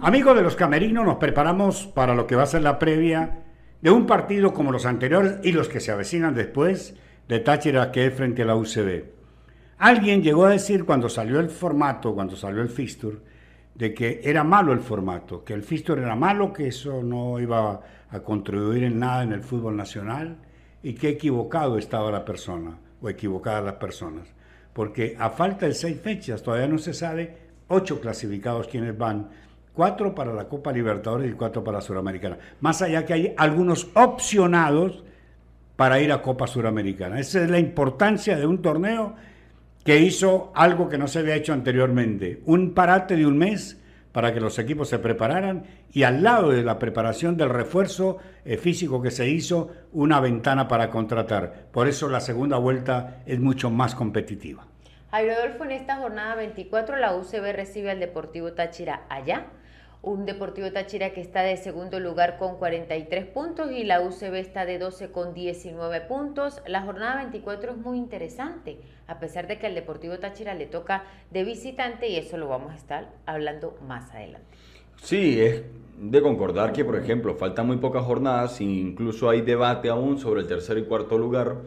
Amigos de los camerinos, nos preparamos para lo que va a ser la previa de un partido como los anteriores y los que se avecinan después de Táchira que es frente a la UCB. Alguien llegó a decir cuando salió el formato, cuando salió el fixture, de que era malo el formato, que el fixture era malo, que eso no iba a contribuir en nada en el fútbol nacional y que equivocado estaba la persona o equivocadas las personas. Porque a falta de seis fechas todavía no se sabe ocho clasificados quienes van cuatro para la Copa Libertadores y cuatro para la Suramericana. Más allá que hay algunos opcionados para ir a Copa Suramericana. Esa es la importancia de un torneo que hizo algo que no se había hecho anteriormente. Un parate de un mes para que los equipos se prepararan y al lado de la preparación del refuerzo eh, físico que se hizo, una ventana para contratar. Por eso la segunda vuelta es mucho más competitiva. Jairo en esta jornada 24 la UCB recibe al Deportivo Táchira allá un Deportivo Táchira que está de segundo lugar con 43 puntos y la UCB está de 12 con 19 puntos. La jornada 24 es muy interesante, a pesar de que al Deportivo Táchira le toca de visitante y eso lo vamos a estar hablando más adelante. Sí, es de concordar que, por ejemplo, faltan muy pocas jornadas, incluso hay debate aún sobre el tercer y cuarto lugar,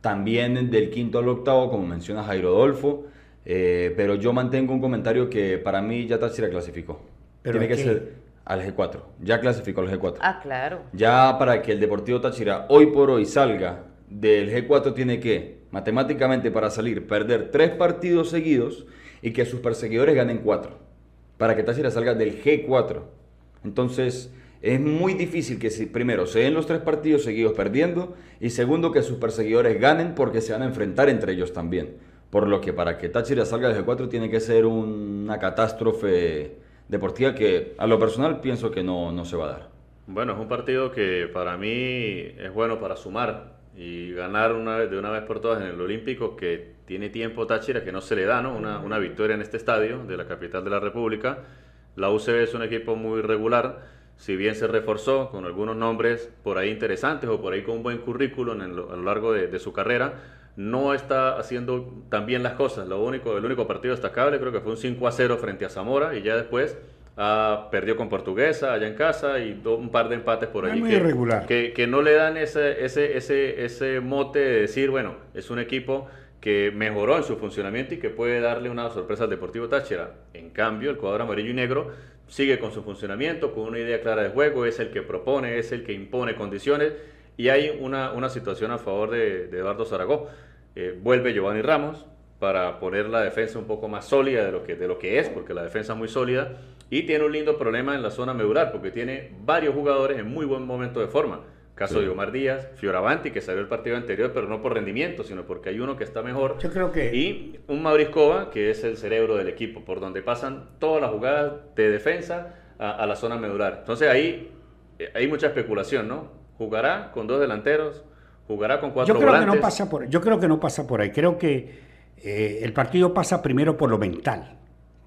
también del quinto al octavo, como menciona Jairo Adolfo, eh, pero yo mantengo un comentario que para mí ya Táchira clasificó tiene que ser al G4. Ya clasificó al G4. Ah, claro. Ya para que el Deportivo Táchira hoy por hoy salga del G4 tiene que, matemáticamente para salir, perder tres partidos seguidos y que sus perseguidores ganen cuatro. Para que Táchira salga del G4. Entonces, es muy difícil que si, primero se den los tres partidos seguidos perdiendo y segundo que sus perseguidores ganen porque se van a enfrentar entre ellos también. Por lo que para que Táchira salga del G4 tiene que ser una catástrofe deportiva que a lo personal pienso que no, no se va a dar. Bueno, es un partido que para mí es bueno para sumar y ganar una vez, de una vez por todas en el Olímpico, que tiene tiempo Táchira, que no se le da, ¿no? Una, una victoria en este estadio de la capital de la República. La UCB es un equipo muy regular, si bien se reforzó con algunos nombres por ahí interesantes o por ahí con un buen currículum a lo largo de su carrera, no está haciendo tan bien las cosas. Lo único, el único partido destacable creo que fue un 5 a 0 frente a Zamora y ya después ah, perdió con Portuguesa allá en casa y un par de empates por. Muy que, irregular. Que, no le dan ese, ese, ese, ese mote de decir, bueno, es un equipo que mejoró en su funcionamiento y que puede darle una sorpresa al Deportivo Táchira. En cambio, el cuadro amarillo y negro sigue con su funcionamiento, con una idea clara de juego, es el que propone, es el que impone condiciones y hay una, una situación a favor de, de Eduardo Zaragoza eh, vuelve Giovanni Ramos para poner la defensa un poco más sólida de lo, que, de lo que es, porque la defensa es muy sólida. Y tiene un lindo problema en la zona medular, porque tiene varios jugadores en muy buen momento de forma. Caso de Omar Díaz, Fioravanti, que salió el partido anterior, pero no por rendimiento, sino porque hay uno que está mejor. Yo creo que. Y un Mauriscova, que es el cerebro del equipo, por donde pasan todas las jugadas de defensa a, a la zona medular. Entonces ahí eh, hay mucha especulación, ¿no? Jugará con dos delanteros, jugará con cuatro yo creo volantes. Que no pasa por, yo creo que no pasa por ahí. Creo que eh, el partido pasa primero por lo mental.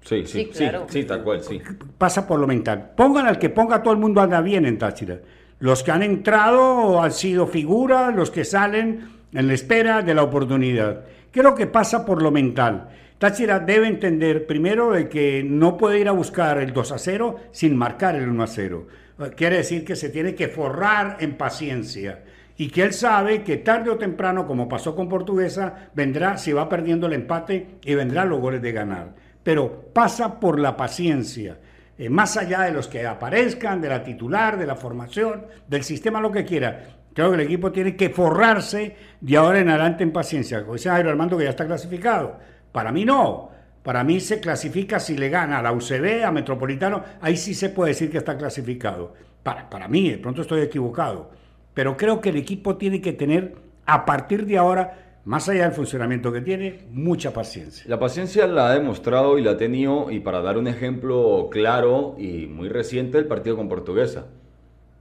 Sí, sí, sí, sí, tal cual, sí. Pasa por lo mental. Pongan al que ponga, todo el mundo anda bien en Táchira. Los que han entrado han sido figuras, los que salen en la espera de la oportunidad. Creo que pasa por lo mental. Táchira debe entender primero de que no puede ir a buscar el 2 a 0 sin marcar el 1 a 0. Quiere decir que se tiene que forrar en paciencia y que él sabe que tarde o temprano, como pasó con Portuguesa, vendrá, si va perdiendo el empate, y vendrán los goles de ganar. Pero pasa por la paciencia, eh, más allá de los que aparezcan, de la titular, de la formación, del sistema, lo que quiera. Creo que el equipo tiene que forrarse de ahora en adelante en paciencia. Como dice Jairo Armando que ya está clasificado. Para mí no. Para mí se clasifica si le gana a la UCB, a Metropolitano, ahí sí se puede decir que está clasificado. Para, para mí, de pronto estoy equivocado pero creo que el equipo tiene que tener, a partir de ahora, más allá del funcionamiento que tiene, mucha paciencia. La paciencia la ha demostrado y la ha tenido, y para dar un ejemplo claro y muy reciente, el partido con Portuguesa.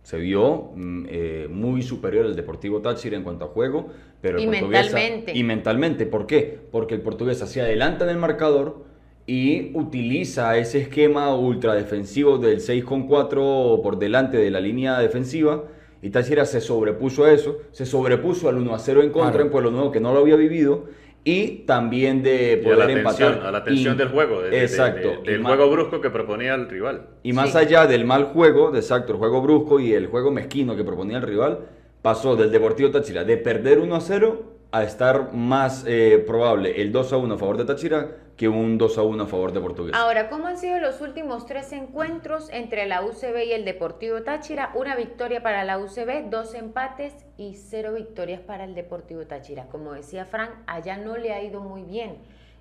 Se vio mm, eh, muy superior al Deportivo Táchira en cuanto a juego, pero y mentalmente. Y mentalmente, ¿por qué? Porque el Portuguesa se adelanta en el marcador y utiliza ese esquema ultra defensivo del 6 con 4 por delante de la línea defensiva y Táchira se sobrepuso a eso, se sobrepuso al 1 a 0 en contra en Pueblo Nuevo que no lo había vivido y también de Y a poder la empatar. tensión, a la tensión Y- del juego, de- de- de- exacto. de- del juego brusco que proponía el rival. Y más Sí. allá del mal juego, de exacto, el juego brusco y el juego mezquino que proponía el rival, pasó del Deportivo Táchira de perder 1 a 0 a estar más eh, probable el 2 a 1 a favor de Táchira que un 2 a 1 a favor de Portugués. Ahora, ¿cómo han sido los últimos tres encuentros entre la UCB y el Deportivo Táchira? Una victoria para la UCB, dos empates y cero victorias para el Deportivo Táchira. Como decía Frank, allá no le ha ido muy bien.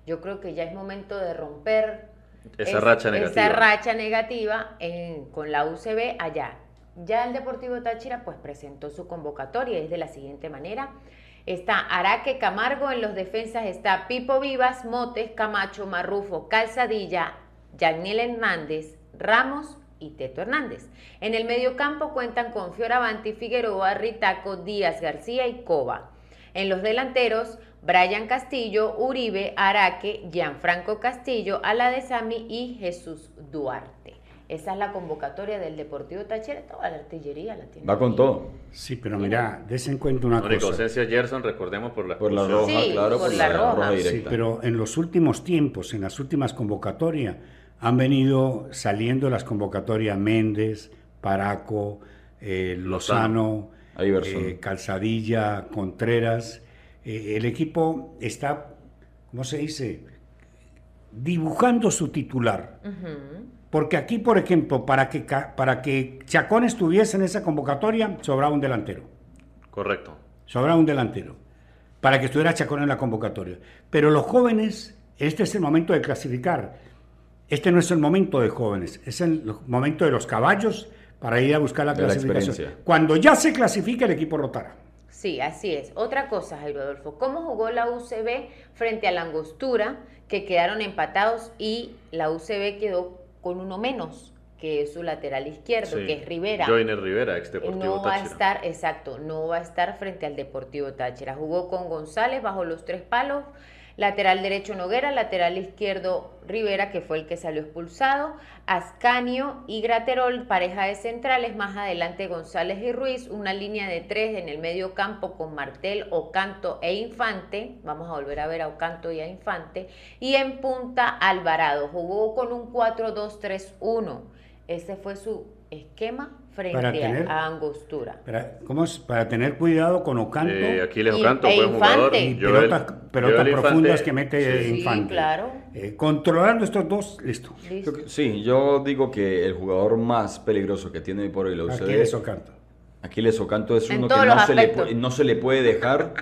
Yo creo que ya es momento de romper Esa racha negativa. esa racha negativa en- con la UCB allá. Ya el Deportivo Táchira pues presentó su convocatoria, es de la siguiente manera. Está Araque Camargo, en los defensas está Pipo Vivas, Motes, Camacho, Marrufo, Calzadilla, Yagniel Hernández, Ramos y Teto Hernández. En el mediocampo cuentan con Fioravanti, Figueroa, Ritaco, Díaz García y Cova. En los delanteros, Brian Castillo, Uribe, Araque, Gianfranco Castillo, Aladesami y Jesús Duarte. Esa es la convocatoria del Deportivo Táchira, toda la artillería la tiene. Va con ahí. todo. Sí, pero mira, des en cuenta una única cosa. Gerson, recordemos por la Por la roja, Sí, claro, por por, la la, roja. roja Sí, directa. pero en los últimos tiempos, en las últimas convocatorias, han venido saliendo las convocatorias Méndez, Paraco, eh, Lozano, eh, Calzadilla, Contreras. Eh, el equipo está, ¿cómo se dice? Dibujando su titular. Ujú. Porque aquí, por ejemplo, para que, para que Chacón estuviese en esa convocatoria, sobraba un delantero. Correcto. Sobraba un delantero. Para que estuviera Chacón en la convocatoria. Pero los jóvenes, este es el momento de clasificar. Este no es el momento de jóvenes, es el momento de los caballos para ir a buscar la De clasificación. Cuando ya se clasifica, el equipo rotará. Sí, así es. Otra cosa, Jairo Adolfo, ¿cómo jugó la UCB frente a la Angostura, que quedaron empatados y la UCB quedó con uno menos, que es su lateral izquierdo, Sí. que es Rivera? Joiner Rivera, ex Deportivo no va a estar, exacto, no va a estar frente al Deportivo Táchira. Jugó con González bajo los tres palos, lateral derecho Noguera, lateral izquierdo Rivera, que fue el que salió expulsado, Ascanio y Graterol, pareja de centrales, más adelante González y Ruiz, una línea de tres en el medio campo con Martel, Ocanto e Infante, vamos a volver a ver a Ocanto y a Infante, y en punta Alvarado, jugó con un 4-2-3-1, ese fue su esquema frente Para a- tener- a Angostura. Para, ¿cómo es? Para tener cuidado con Ocanto Eh, Aquiles Y- Ocanto, e buen jugador. Infante. y Joel- pelotas, pelotas Joel Infante, profundas que mete sí. Infante. Sí, claro. Eh, controlando estos dos, listo. Listo. Sí, yo digo que el jugador más peligroso que tiene por hoy la UCB, Aquiles Ocanto. Aquiles Ocanto es uno que no se, le, no se le puede dejar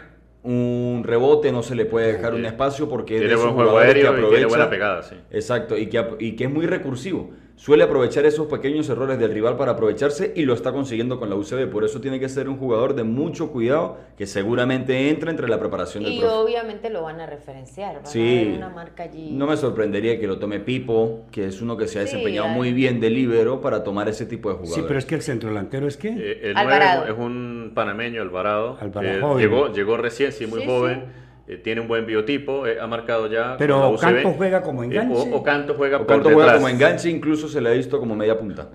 un rebote, no se le puede dejar un espacio porque es Tiene esos buen juego jugadores que aéreo y tiene aprovecha- buena pegada, sí. Exacto, y que, y que es muy recursivo. Suele aprovechar esos pequeños errores del rival para aprovecharse y lo está consiguiendo con la UCB. Por eso tiene que ser un jugador de mucho cuidado que seguramente entra entre la preparación del Y profe. obviamente lo van a referenciar, van a ver una marca allí. no me sorprendería que lo tome Pipo, que es uno que se ha desempeñado muy bien de libero para tomar ese tipo de jugadores. Sí, pero es que el centro delantero es que... Eh, el Alvarado. 9 es un panameño, Alvarado. Alvarado, llegó, llegó recién, sí, muy Sí, joven. Eh, tiene un buen biotipo, eh, ha marcado ya. Pero UCB. Ocanto juega como Eh, enganche. o- Ocanto juega Ocanto por juega detrás. como enganche, incluso se le ha visto como media punta.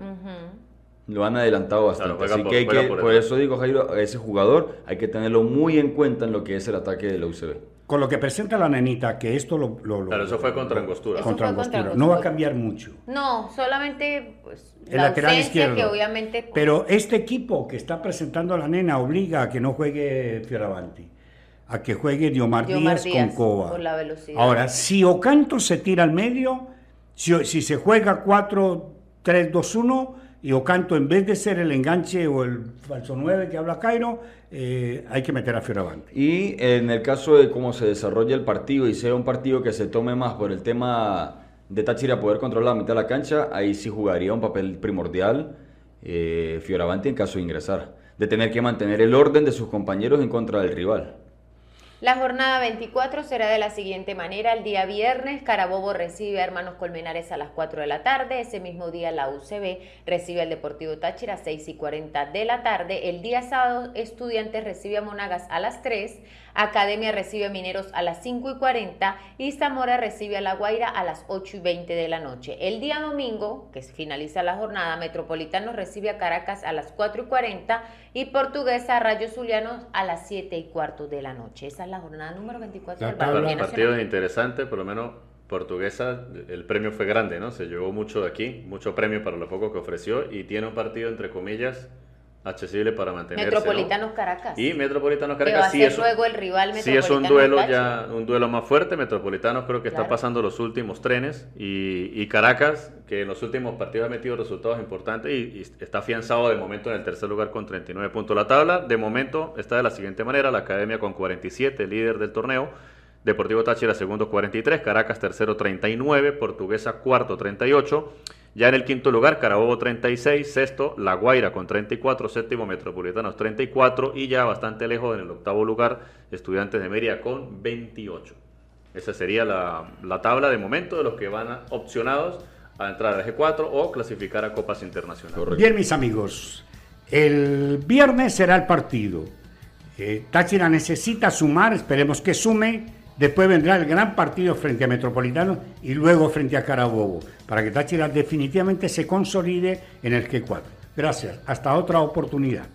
Lo han adelantado bastante. juega Así por- que, hay juega que- por eso digo, Jairo, a ese jugador hay que tenerlo muy en cuenta en lo que es el ataque de la UCB. Con lo que presenta la nenita, que esto lo... lo- lo- Claro, eso fue contra Angostura. Contra Angostura. No va a cambiar mucho. No, solamente pues, El la lateral izquierdo. que obviamente... pues, Pero este equipo que está presentando a la nena obliga a que no juegue Fioravanti, a que juegue Diomar, Diomar Díaz, Díaz, con Cova. por la velocidad. Ahora, si Ocanto se tira al medio, si, si se juega 4-3-2-1 y Ocanto en vez de ser el enganche o el falso 9 que habla Cairo, eh, hay que meter a Fioravanti. Y en el caso de cómo se desarrolla el partido y sea un partido que se tome más por el tema de Táchira poder controlar la mitad de la cancha, ahí sí jugaría un papel primordial eh, Fioravanti en caso de ingresar, de tener que mantener el orden de sus compañeros en contra del rival. La jornada 24 será de la siguiente manera. El día viernes, Carabobo recibe a Hermanos Colmenares a las 4 de la tarde. Ese mismo día, la UCB recibe al Deportivo Táchira a 6 y 40 de la tarde. El día sábado, Estudiantes recibe a Monagas a las 3. Academia recibe a Mineros a las 5 y 40. Y Zamora recibe a La Guaira a las 8 y 20 de la noche. El día domingo, que finaliza la jornada, Metropolitano recibe a Caracas a las 4 y 40. Y Portuguesa a Rayos Zulianos a las 7 y cuarto de la noche. Esa es la jornada número 24 La del balompié El partido es nacional. interesante, por lo menos portuguesa, el premio fue grande, ¿no? Se llevó mucho de aquí, mucho premio para lo poco que ofreció y tiene un partido, entre comillas, accesible para mantenerse. ¿no? Metropolitanos Caracas. Y Metropolitanos que va a Caracas sí ser es, luego el rival sí es un duelo ya, un duelo más fuerte. Metropolitanos creo que está pasando los últimos trenes y, y Caracas, que en los últimos partidos ha metido resultados importantes y, y está afianzado de momento en el tercer lugar con 39 puntos. La tabla de momento está de la siguiente manera, la Academia con 47, líder del torneo. Deportivo Táchira segundo 43, Caracas tercero 39, Portuguesa cuarto 38. Ya en el quinto lugar, Carabobo 36, sexto La Guaira con 34, séptimo Metropolitanos 34 y ya bastante lejos en el octavo lugar Estudiantes de Mérida con 28. Esa sería la, la tabla de momento de los que van a- opcionados a entrar al G4 o clasificar a Copas Internacionales. Correcto. Bien, mis amigos, el viernes será el partido. Eh, Táchira necesita sumar, esperemos que sume. Después vendrá el gran partido frente a Metropolitano y luego frente a Carabobo, para que Táchira definitivamente se consolide en el G4. Gracias, hasta otra oportunidad.